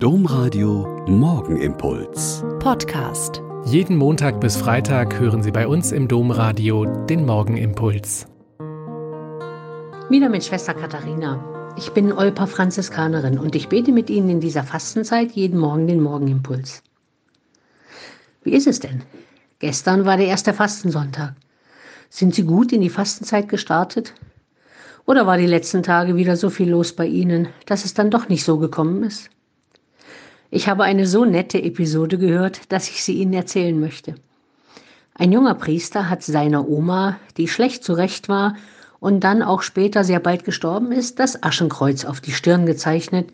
Domradio Morgenimpuls. Podcast. Jeden Montag bis Freitag hören Sie bei uns im Domradio den Morgenimpuls. Wieder mit Schwester Katharina. Ich bin Olpa Franziskanerin und ich bete mit Ihnen in dieser Fastenzeit jeden Morgen den Morgenimpuls. Wie ist es denn? Gestern war der erste Fastensonntag. Sind Sie gut in die Fastenzeit gestartet? Oder war die letzten Tage wieder so viel los bei Ihnen, dass es dann doch nicht so gekommen ist? Ich habe eine so nette Episode gehört, dass ich sie Ihnen erzählen möchte. Ein junger Priester hat seiner Oma, die schlecht zurecht war und dann auch später sehr bald gestorben ist, das Aschenkreuz auf die Stirn gezeichnet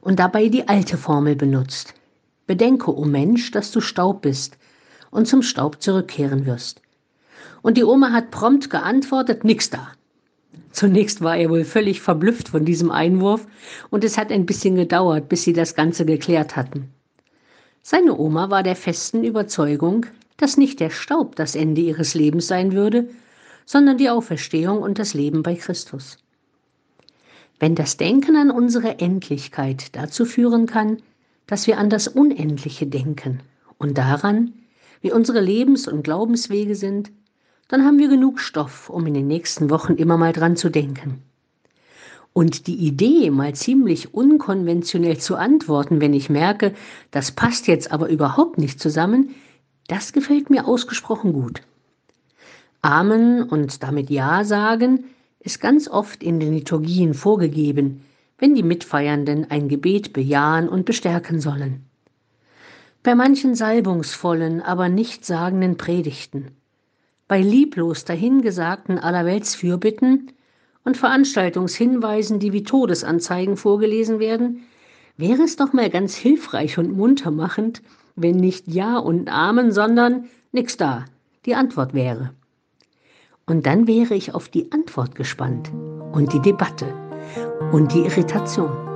und dabei die alte Formel benutzt. Bedenke, o oh Mensch, dass du Staub bist und zum Staub zurückkehren wirst. Und die Oma hat prompt geantwortet, nix da. Zunächst war er wohl völlig verblüfft von diesem Einwurf und es hat ein bisschen gedauert, bis sie das Ganze geklärt hatten. Seine Oma war der festen Überzeugung, dass nicht der Staub das Ende ihres Lebens sein würde, sondern die Auferstehung und das Leben bei Christus. Wenn das Denken an unsere Endlichkeit dazu führen kann, dass wir an das Unendliche denken und daran, wie unsere Lebens- und Glaubenswege sind, dann haben wir genug Stoff, um in den nächsten Wochen immer mal dran zu denken. Und die Idee, mal ziemlich unkonventionell zu antworten, wenn ich merke, das passt jetzt aber überhaupt nicht zusammen, das gefällt mir ausgesprochen gut. Amen und damit Ja sagen ist ganz oft in den Liturgien vorgegeben, wenn die Mitfeiernden ein Gebet bejahen und bestärken sollen. Bei manchen salbungsvollen, aber nichtssagenden Predigten bei lieblos dahingesagten Allerweltsfürbitten und Veranstaltungshinweisen, die wie Todesanzeigen vorgelesen werden, wäre es doch mal ganz hilfreich und muntermachend, wenn nicht Ja und Amen, sondern nix da, die Antwort wäre. Und dann wäre ich auf die Antwort gespannt und die Debatte und die Irritation.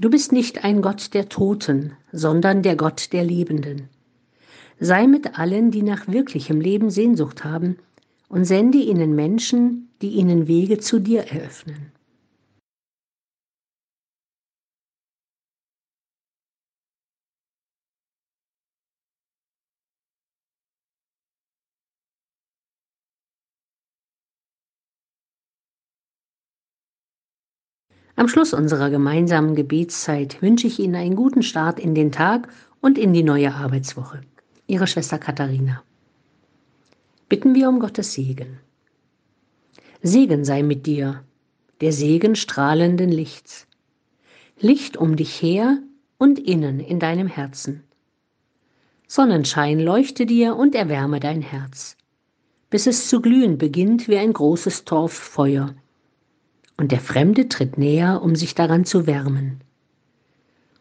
du bist nicht ein Gott der Toten, sondern der Gott der Lebenden. Sei mit allen, die nach wirklichem Leben Sehnsucht haben, und sende ihnen Menschen, die ihnen Wege zu dir eröffnen. Am Schluss unserer gemeinsamen Gebetszeit wünsche ich Ihnen einen guten Start in den Tag und in die neue Arbeitswoche. Ihre Schwester Katharina. Bitten wir um Gottes Segen. Segen sei mit dir, der Segen strahlenden Lichts. Licht um dich her und innen in deinem Herzen. Sonnenschein leuchte dir und erwärme dein Herz, bis es zu glühen beginnt wie ein großes Torffeuer und der Fremde tritt näher, um sich daran zu wärmen.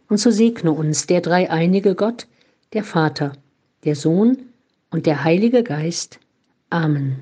Und so segne uns der dreieinige Gott, der Vater, der Sohn und der Heilige Geist. Amen.